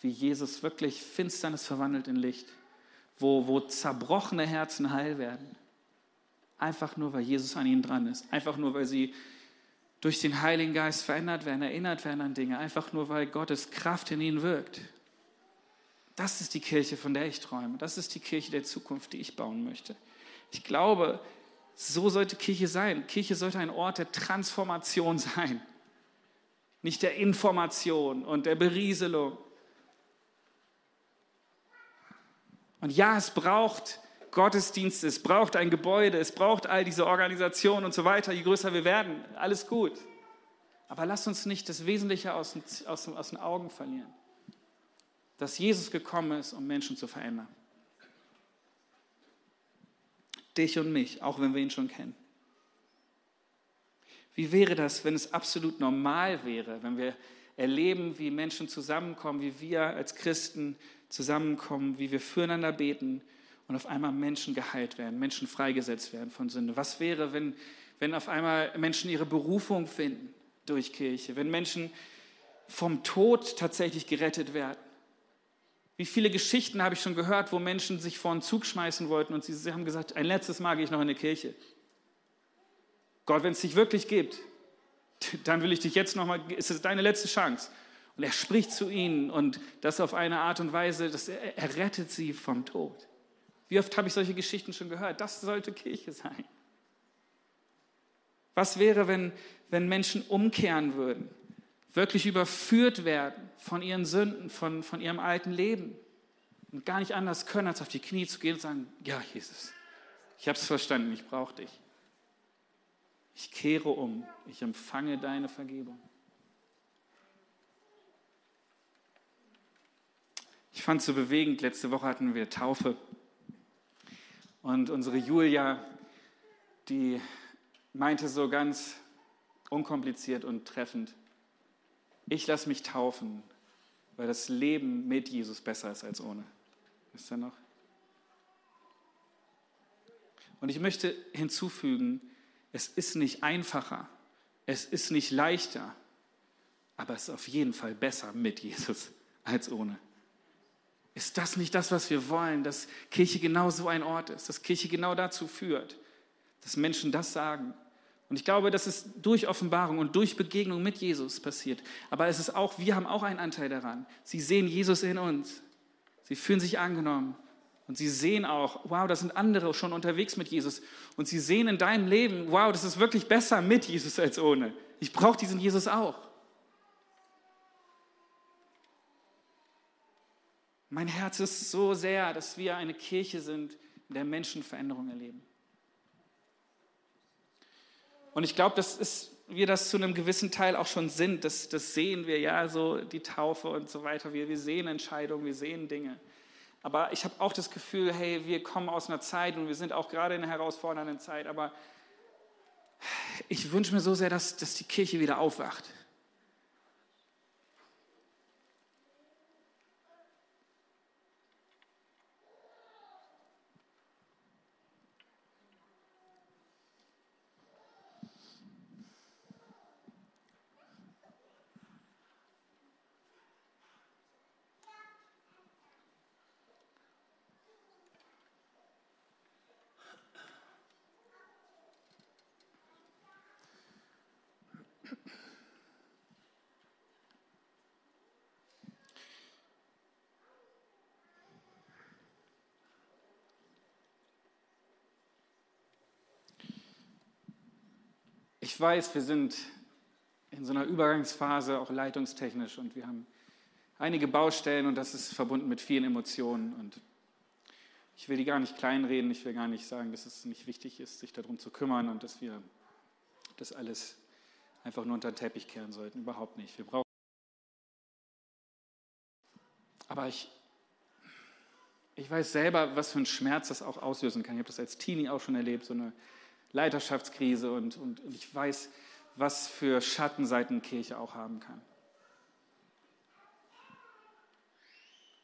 wie Jesus wirklich Finsternis verwandelt in Licht, wo, wo zerbrochene Herzen heil werden. Einfach nur, weil Jesus an ihnen dran ist. Einfach nur, weil sie durch den Heiligen Geist verändert werden, erinnert werden an Dinge. Einfach nur, weil Gottes Kraft in ihnen wirkt. Das ist die Kirche, von der ich träume. Das ist die Kirche der Zukunft, die ich bauen möchte. Ich glaube, so sollte Kirche sein. Kirche sollte ein Ort der Transformation sein, nicht der Information und der Berieselung. Und ja, es braucht Gottesdienste, es braucht ein Gebäude, es braucht all diese Organisationen und so weiter, je größer wir werden, alles gut. Aber lasst uns nicht das Wesentliche aus den, aus, aus den Augen verlieren, dass Jesus gekommen ist, um Menschen zu verändern dich und mich, auch wenn wir ihn schon kennen. Wie wäre das, wenn es absolut normal wäre, wenn wir erleben, wie Menschen zusammenkommen, wie wir als Christen zusammenkommen, wie wir füreinander beten und auf einmal Menschen geheilt werden, Menschen freigesetzt werden von Sünde? Was wäre, wenn, wenn auf einmal Menschen ihre Berufung finden durch Kirche, wenn Menschen vom Tod tatsächlich gerettet werden? Wie viele Geschichten habe ich schon gehört, wo Menschen sich vor einen Zug schmeißen wollten und sie, haben gesagt, ein letztes Mal gehe ich noch in eine Kirche. Gott, wenn es dich wirklich gibt, *laughs* dann will ich dich jetzt nochmal, ist es deine letzte Chance. Und er spricht zu ihnen und das auf eine Art und Weise, dass er, er rettet sie vom Tod. Wie oft habe ich solche Geschichten schon gehört? Das sollte Kirche sein. Was wäre, wenn, wenn Menschen umkehren würden? Wirklich überführt werden von ihren Sünden, von, von ihrem alten Leben und gar nicht anders können, als auf die Knie zu gehen und sagen, ja Jesus, ich habe es verstanden, ich brauche dich. Ich kehre um, ich empfange deine Vergebung. Ich fand es so bewegend, letzte Woche hatten wir Taufe und unsere Julia, die meinte so ganz unkompliziert und treffend, ich lasse mich taufen, weil das Leben mit Jesus besser ist als ohne. Wisst ihr noch? Und ich möchte hinzufügen, es ist nicht einfacher, es ist nicht leichter, aber es ist auf jeden Fall besser mit Jesus als ohne. Ist das nicht das, was wir wollen, dass Kirche genau so ein Ort ist, dass Kirche genau dazu führt, dass Menschen das sagen? Und ich glaube, das ist durch Offenbarung und durch Begegnung mit Jesus passiert. Aber es ist auch, wir haben auch einen Anteil daran. Sie sehen Jesus in uns. Sie fühlen sich angenommen. Und sie sehen auch, wow, da sind andere schon unterwegs mit Jesus. Und sie sehen in deinem Leben, wow, das ist wirklich besser mit Jesus als ohne. Ich brauche diesen Jesus auch. Mein Herz ist so sehr, dass wir eine Kirche sind, in der Menschen Veränderung erleben. Und ich glaube, das ist, wir das zu einem gewissen Teil auch schon sind. Das, das sehen wir ja, so die Taufe und so weiter. Wir, wir sehen Entscheidungen, wir sehen Dinge. Aber ich habe auch das Gefühl, hey, wir kommen aus einer Zeit und wir sind auch gerade in einer herausfordernden Zeit. Aber ich wünsche mir so sehr, dass, dass die Kirche wieder aufwacht. Ich weiß, wir sind in so einer Übergangsphase, auch leitungstechnisch, und wir haben einige Baustellen und das ist verbunden mit vielen Emotionen. Und ich will die gar nicht kleinreden, ich will gar nicht sagen, dass es nicht wichtig ist, sich darum zu kümmern und dass wir das alles einfach nur unter den Teppich kehren sollten. Überhaupt nicht. Wir brauchen. Aber ich, ich weiß selber, was für einen Schmerz das auch auslösen kann. Ich habe das als Teenie auch schon erlebt, so eine Leiterschaftskrise und, und, ich weiß, was für Schattenseiten Kirche auch haben kann.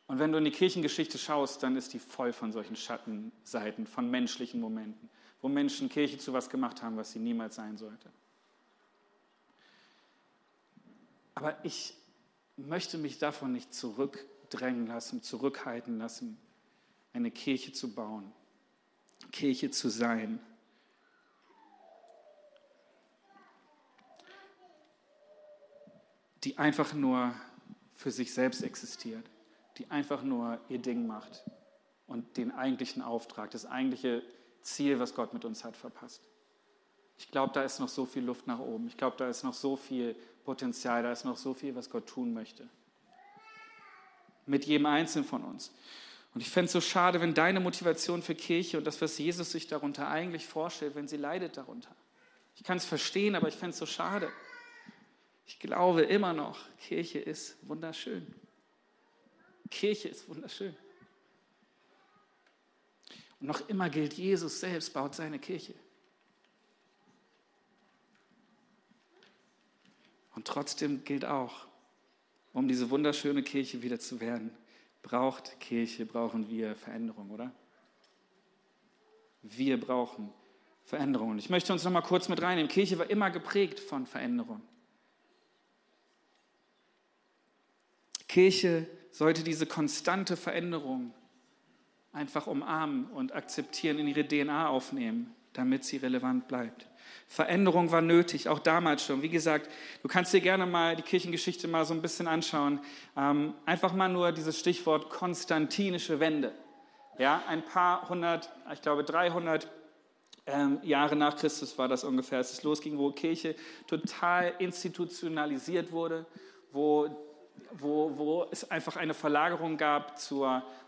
Und wenn du in die Kirchengeschichte schaust, dann ist die voll von solchen Schattenseiten, von menschlichen Momenten, wo Menschen Kirche zu was gemacht haben, was sie niemals sein sollte. Aber ich möchte mich davon nicht zurückdrängen lassen, zurückhalten lassen, eine Kirche zu bauen, Kirche zu sein. Die einfach nur für sich selbst existiert, die einfach nur ihr Ding macht und den eigentlichen Auftrag, das eigentliche Ziel, was Gott mit uns hat, verpasst. Ich glaube, da ist noch so viel Luft nach oben. Ich glaube, da ist noch so viel Potenzial, da ist noch so viel, was Gott tun möchte. Mit jedem Einzelnen von uns. Und ich fände es so schade, wenn deine Motivation für Kirche und das, was Jesus sich darunter eigentlich vorstellt, wenn sie leidet darunter. Ich kann es verstehen, aber ich fände es so schade. Ich glaube immer noch, Kirche ist wunderschön. Kirche ist wunderschön. Und noch immer gilt, Jesus selbst baut seine Kirche. Und trotzdem gilt auch, um diese wunderschöne Kirche wieder zu werden, braucht Kirche, brauchen wir Veränderung, oder? Wir brauchen Veränderung. Ich möchte uns noch mal kurz mit reinnehmen. Kirche war immer geprägt von Veränderung. Kirche sollte diese konstante Veränderung einfach umarmen und akzeptieren, in ihre DNA aufnehmen, damit sie relevant bleibt. Veränderung war nötig, auch damals schon. Wie gesagt, du kannst dir gerne mal die Kirchengeschichte mal so ein bisschen anschauen. Ähm, einfach mal nur dieses Stichwort konstantinische Wende. Ja, ein paar hundert, ich glaube 300 ähm, Jahre nach Christus war das ungefähr, als es losging, wo Kirche total institutionalisiert wurde, wo wo, wo es einfach eine Verlagerung gab zu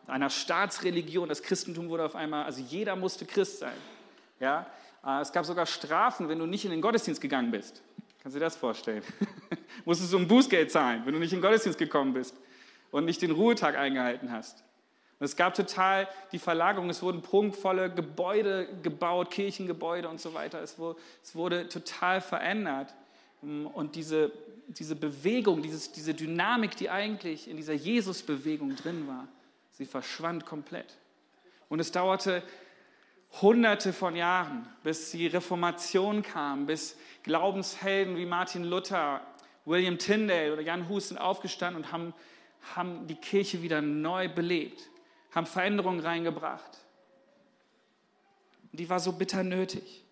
einer Staatsreligion. Das Christentum wurde auf einmal, also jeder musste Christ sein. Ja? Äh, es gab sogar Strafen, wenn du nicht in den Gottesdienst gegangen bist. Kannst du dir das vorstellen? *laughs* Musstest du ein Bußgeld zahlen, wenn du nicht in den Gottesdienst gekommen bist und nicht den Ruhetag eingehalten hast. Und es gab total die Verlagerung, es wurden prunkvolle Gebäude gebaut, Kirchengebäude und so weiter. Es wurde, es wurde total verändert. Und diese, diese Bewegung, dieses, diese Dynamik, die eigentlich in dieser Jesus-Bewegung drin war, sie verschwand komplett. Und es dauerte hunderte von Jahren, bis die Reformation kam, bis Glaubenshelden wie Martin Luther, William Tyndale oder Jan Hus sind aufgestanden und haben, haben die Kirche wieder neu belebt, haben Veränderungen reingebracht. Und die war so bitter nötig,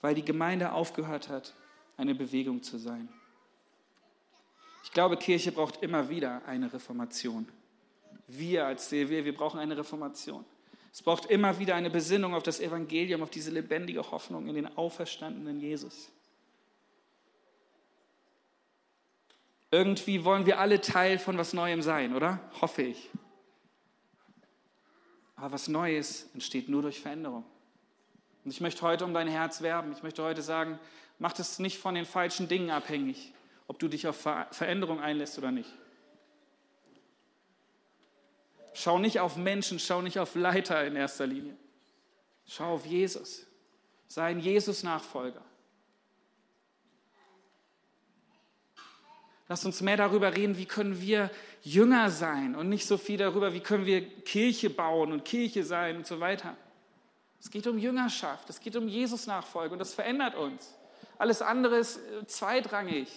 weil die Gemeinde aufgehört hat, eine Bewegung zu sein. Ich glaube, Kirche braucht immer wieder eine Reformation. Wir als CW, wir brauchen eine Reformation. Es braucht immer wieder eine Besinnung auf das Evangelium, auf diese lebendige Hoffnung in den auferstandenen Jesus. Irgendwie wollen wir alle Teil von was Neuem sein, oder? Hoffe ich. Aber was Neues entsteht nur durch Veränderung. Und ich möchte heute um dein Herz werben. Ich möchte heute sagen, Mach es nicht von den falschen Dingen abhängig, ob du dich auf Veränderung einlässt oder nicht. Schau nicht auf Menschen, schau nicht auf Leiter in erster Linie. Schau auf Jesus. Sei ein Jesus-Nachfolger. Lass uns mehr darüber reden, wie können wir Jünger sein und nicht so viel darüber, wie können wir Kirche bauen und Kirche sein und so weiter. Es geht um Jüngerschaft, es geht um Jesus-Nachfolge und das verändert uns. Alles andere ist äh, zweitrangig.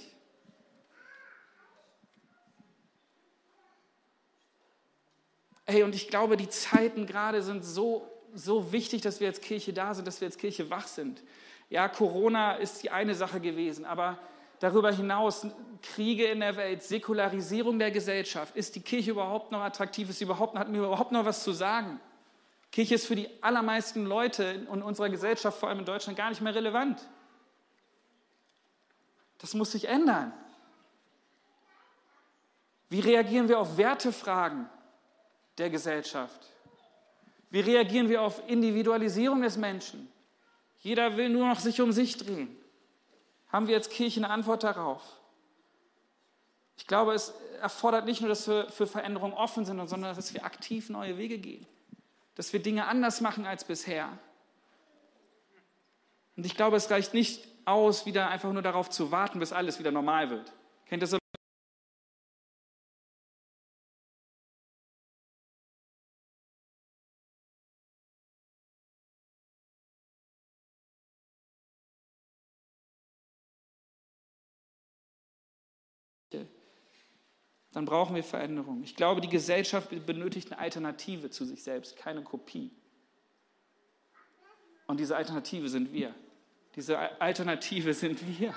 Hey, und ich glaube, die Zeiten gerade sind so, so wichtig, dass wir als Kirche da sind, dass wir als Kirche wach sind. Ja, Corona ist die eine Sache gewesen, aber darüber hinaus Kriege in der Welt, Säkularisierung der Gesellschaft, ist die Kirche überhaupt noch attraktiv, ist überhaupt, hat mir überhaupt noch was zu sagen? Kirche ist für die allermeisten Leute in unserer Gesellschaft, vor allem in Deutschland, gar nicht mehr relevant. Das muss sich ändern. Wie reagieren wir auf Wertefragen der Gesellschaft? Wie reagieren wir auf Individualisierung des Menschen? Jeder will nur noch sich um sich drehen. Haben wir als Kirche eine Antwort darauf? Ich glaube, es erfordert nicht nur, dass wir für Veränderung offen sind, sondern dass wir aktiv neue Wege gehen. Dass wir Dinge anders machen als bisher. Und ich glaube, es reicht nicht aus, wieder einfach nur darauf zu warten, bis alles wieder normal wird. Kennt ihr so dann brauchen wir Veränderung. Ich glaube, die Gesellschaft benötigt eine Alternative zu sich selbst, keine Kopie. Und diese Alternative sind wir. Diese Alternative sind wir,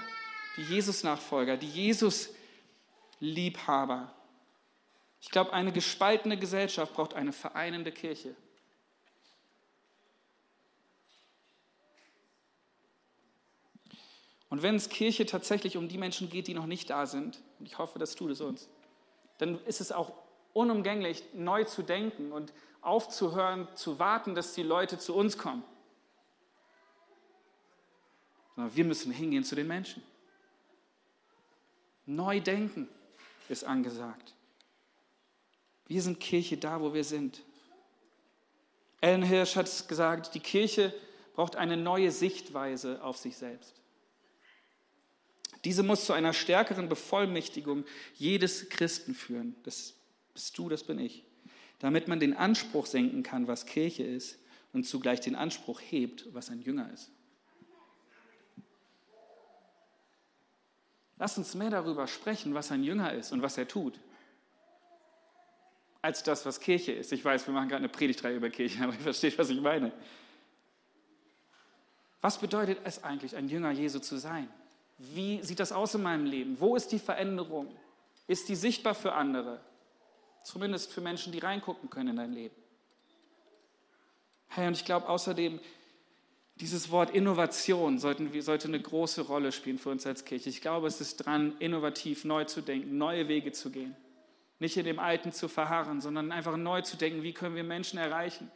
die Jesus-Nachfolger, die Jesus-Liebhaber. Ich glaube, eine gespaltene Gesellschaft braucht eine vereinende Kirche. Und wenn es Kirche tatsächlich um die Menschen geht, die noch nicht da sind, und ich hoffe, das tut es uns, dann ist es auch unumgänglich, neu zu denken und aufzuhören, zu warten, dass die Leute zu uns kommen. Sondern wir müssen hingehen zu den Menschen. Neu denken ist angesagt. Wir sind Kirche da, wo wir sind. Ellen Hirsch hat gesagt, die Kirche braucht eine neue Sichtweise auf sich selbst. Diese muss zu einer stärkeren Bevollmächtigung jedes Christen führen. Das bist du, das bin ich. Damit man den Anspruch senken kann, was Kirche ist und zugleich den Anspruch hebt, was ein Jünger ist. Lass uns mehr darüber sprechen, was ein Jünger ist und was er tut, als das, was Kirche ist. Ich weiß, wir machen gerade eine Predigtreihe über Kirche, aber ihr versteht, was ich meine. Was bedeutet es eigentlich, ein Jünger Jesu zu sein? Wie sieht das aus in meinem Leben? Wo ist die Veränderung? Ist die sichtbar für andere? Zumindest für Menschen, die reingucken können in dein Leben. Hey, und ich glaube außerdem, dieses Wort Innovation sollten, sollte eine große Rolle spielen für uns als Kirche. Ich glaube, es ist dran, innovativ neu zu denken, neue Wege zu gehen. Nicht in dem Alten zu verharren, sondern einfach neu zu denken, wie können wir Menschen erreichen?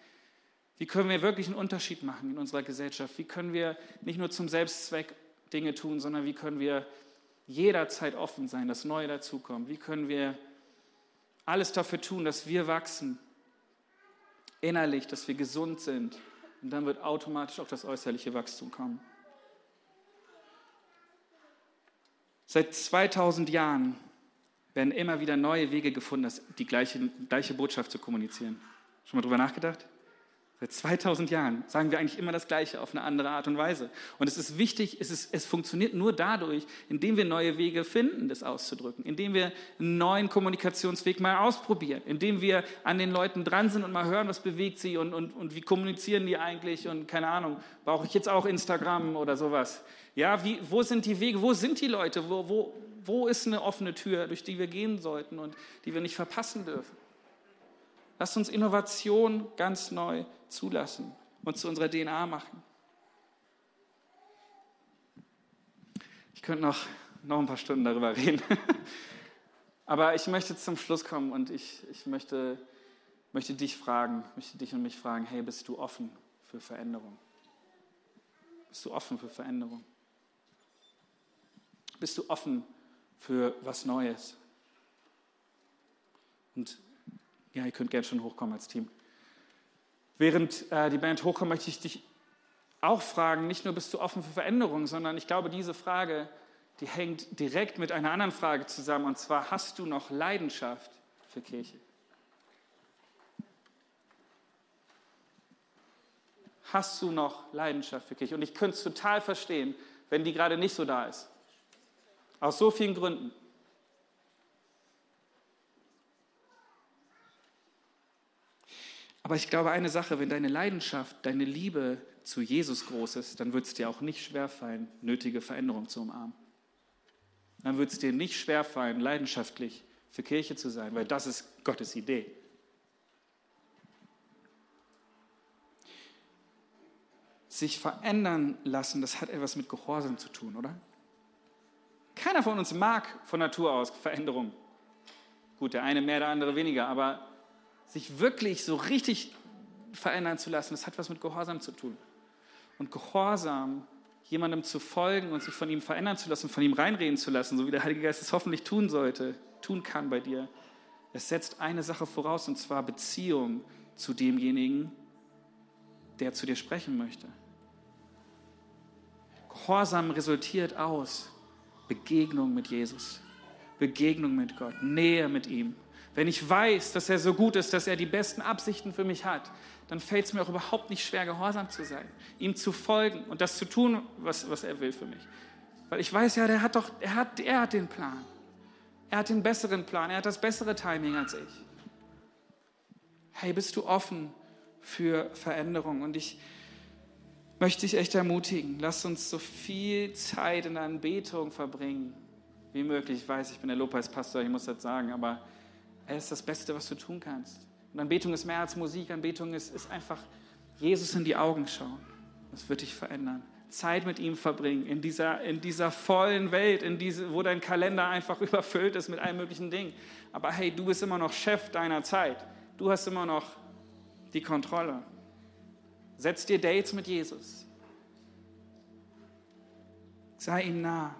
Wie können wir wirklich einen Unterschied machen in unserer Gesellschaft? Wie können wir nicht nur zum Selbstzweck Dinge tun, sondern wie können wir jederzeit offen sein, dass Neue dazukommen? Wie können wir alles dafür tun, dass wir wachsen, innerlich, dass wir gesund sind? Und dann wird automatisch auch das äußerliche Wachstum kommen. Seit 2000 Jahren werden immer wieder neue Wege gefunden, die gleiche, gleiche Botschaft zu kommunizieren. Schon mal drüber nachgedacht? Seit 2000 Jahren sagen wir eigentlich immer das Gleiche auf eine andere Art und Weise. Und es ist wichtig, es, ist, es funktioniert nur dadurch, indem wir neue Wege finden, das auszudrücken, indem wir einen neuen Kommunikationsweg mal ausprobieren, indem wir an den Leuten dran sind und mal hören, was bewegt sie und, und, und wie kommunizieren die eigentlich und keine Ahnung, brauche ich jetzt auch Instagram oder sowas. Ja, wie, wo sind die Wege, wo sind die Leute, wo, wo, wo ist eine offene Tür, durch die wir gehen sollten und die wir nicht verpassen dürfen. Lasst uns Innovation ganz neu zulassen und zu unserer DNA machen. Ich könnte noch, noch ein paar Stunden darüber reden. *laughs* Aber ich möchte zum Schluss kommen und ich, ich möchte, möchte dich fragen, möchte dich und mich fragen, hey, bist du offen für Veränderung? Bist du offen für Veränderung? Bist du offen für was Neues? Und ja, ihr könnt gerne schon hochkommen als Team. Während äh, die Band hochkommt, möchte ich dich auch fragen, nicht nur bist du offen für Veränderungen, sondern ich glaube, diese Frage, die hängt direkt mit einer anderen Frage zusammen, und zwar, hast du noch Leidenschaft für Kirche? Hast du noch Leidenschaft für Kirche? Und ich könnte es total verstehen, wenn die gerade nicht so da ist. Aus so vielen Gründen. Aber ich glaube eine Sache, wenn deine Leidenschaft, deine Liebe zu Jesus groß ist, dann wird es dir auch nicht schwerfallen, nötige Veränderung zu umarmen. Dann wird es dir nicht schwerfallen, leidenschaftlich für Kirche zu sein, weil das ist Gottes Idee. Sich verändern lassen, das hat etwas mit Gehorsam zu tun, oder? Keiner von uns mag von Natur aus Veränderung. Gut, der eine mehr, der andere weniger, aber sich wirklich so richtig verändern zu lassen, das hat was mit Gehorsam zu tun. Und Gehorsam, jemandem zu folgen und sich von ihm verändern zu lassen, von ihm reinreden zu lassen, so wie der Heilige Geist es hoffentlich tun sollte, tun kann bei dir, es setzt eine Sache voraus, und zwar Beziehung zu demjenigen, der zu dir sprechen möchte. Gehorsam resultiert aus Begegnung mit Jesus, Begegnung mit Gott, Nähe mit ihm. Wenn ich weiß, dass er so gut ist, dass er die besten Absichten für mich hat, dann fällt es mir auch überhaupt nicht schwer, gehorsam zu sein, ihm zu folgen und das zu tun, was, was er will für mich. Weil ich weiß ja, der hat doch, er hat, er hat den Plan. Er hat den besseren Plan, er hat das bessere Timing als ich. Hey, bist du offen für Veränderung? Und ich möchte dich echt ermutigen, lass uns so viel Zeit in der Anbetung verbringen, wie möglich. Ich weiß, ich bin der Lobpreispastor, ich muss das sagen, aber er ist das Beste, was du tun kannst. Und Anbetung ist mehr als Musik, Anbetung ist, ist einfach Jesus in die Augen schauen. Das wird dich verändern. Zeit mit ihm verbringen, in dieser, in dieser vollen Welt, in diese, wo dein Kalender einfach *laughs* überfüllt ist mit allen möglichen Dingen. Aber hey, du bist immer noch Chef deiner Zeit. Du hast immer noch die Kontrolle. Setz dir Dates mit Jesus. Sei ihm nah.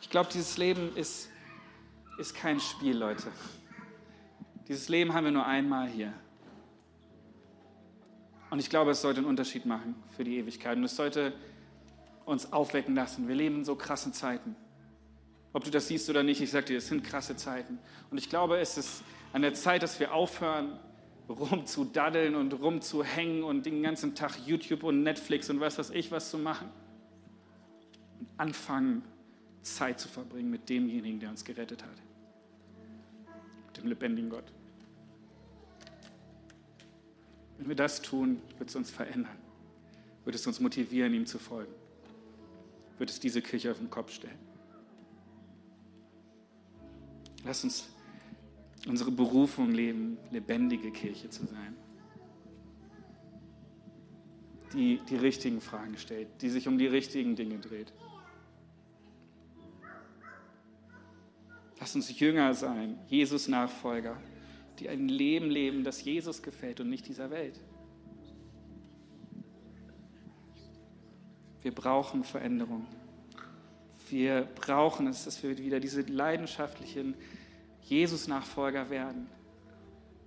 Ich glaube, dieses Leben ist, ist kein Spiel, Leute. Dieses Leben haben wir nur einmal hier. Und ich glaube, es sollte einen Unterschied machen für die Ewigkeit. Und es sollte uns aufwecken lassen. Wir leben in so krassen Zeiten. Ob du das siehst oder nicht, ich sage dir, es sind krasse Zeiten. Und ich glaube, es ist an der Zeit, dass wir aufhören, rumzudaddeln und rumzuhängen und den ganzen Tag YouTube und Netflix und was weiß ich was zu machen. Und anfangen, Zeit zu verbringen mit demjenigen, der uns gerettet hat. Dem lebendigen Gott. Wenn wir das tun, wird es uns verändern. Wird es uns motivieren, ihm zu folgen. Wird es diese Kirche auf den Kopf stellen. Lass uns unsere Berufung leben, lebendige Kirche zu sein. Die die richtigen Fragen stellt, die sich um die richtigen Dinge dreht. Lass uns Jünger sein, Jesus-Nachfolger die ein Leben leben, das Jesus gefällt und nicht dieser Welt. Wir brauchen Veränderung. Wir brauchen es, dass wir wieder diese leidenschaftlichen Jesus-Nachfolger werden,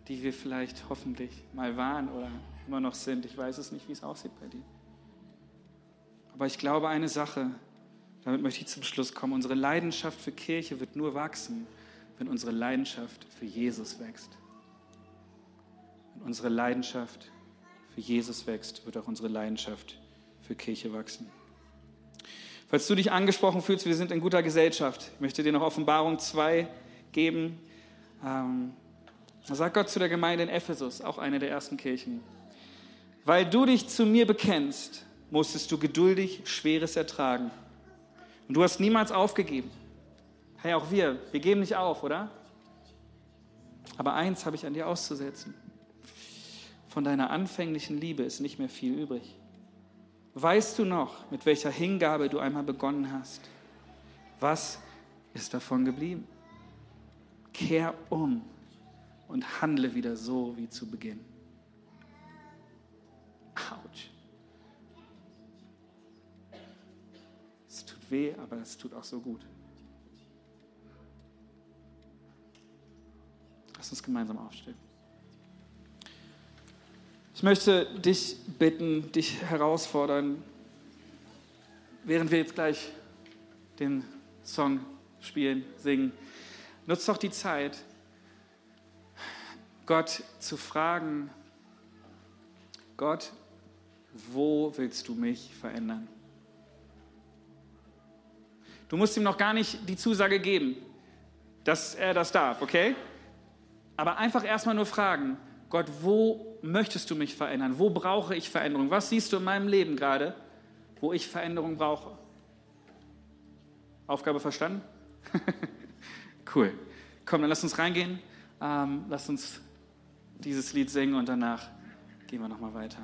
die wir vielleicht hoffentlich mal waren oder immer noch sind. Ich weiß es nicht, wie es aussieht bei dir. Aber ich glaube eine Sache, damit möchte ich zum Schluss kommen. Unsere Leidenschaft für Kirche wird nur wachsen, wenn unsere Leidenschaft für Jesus wächst. Wenn unsere Leidenschaft für Jesus wächst, wird auch unsere Leidenschaft für Kirche wachsen. Falls du dich angesprochen fühlst, wir sind in guter Gesellschaft. Ich möchte dir noch Offenbarung 2 geben. Ähm, da sagt Gott zu der Gemeinde in Ephesus, auch eine der ersten Kirchen. Weil du dich zu mir bekennst, musstest du geduldig Schweres ertragen. Und du hast niemals aufgegeben. Hey, auch wir, wir geben nicht auf, oder? Aber eins habe ich an dir auszusetzen. Von deiner anfänglichen Liebe ist nicht mehr viel übrig. Weißt du noch, mit welcher Hingabe du einmal begonnen hast? Was ist davon geblieben? Kehr um und handle wieder so wie zu Beginn. Autsch. Weh, aber es tut auch so gut. Lass uns gemeinsam aufstehen. Ich möchte dich bitten, dich herausfordern, während wir jetzt gleich den Song spielen, singen. Nutzt doch die Zeit, Gott zu fragen, Gott, wo willst du mich verändern? Du musst ihm noch gar nicht die Zusage geben, dass er das darf, okay? Aber einfach erstmal nur fragen, Gott, wo möchtest du mich verändern? Wo brauche ich Veränderung? Was siehst du in meinem Leben gerade, wo ich Veränderung brauche? Aufgabe verstanden? *laughs* cool. Komm, dann lass uns reingehen. Ähm, lass uns dieses Lied singen und danach gehen wir nochmal weiter.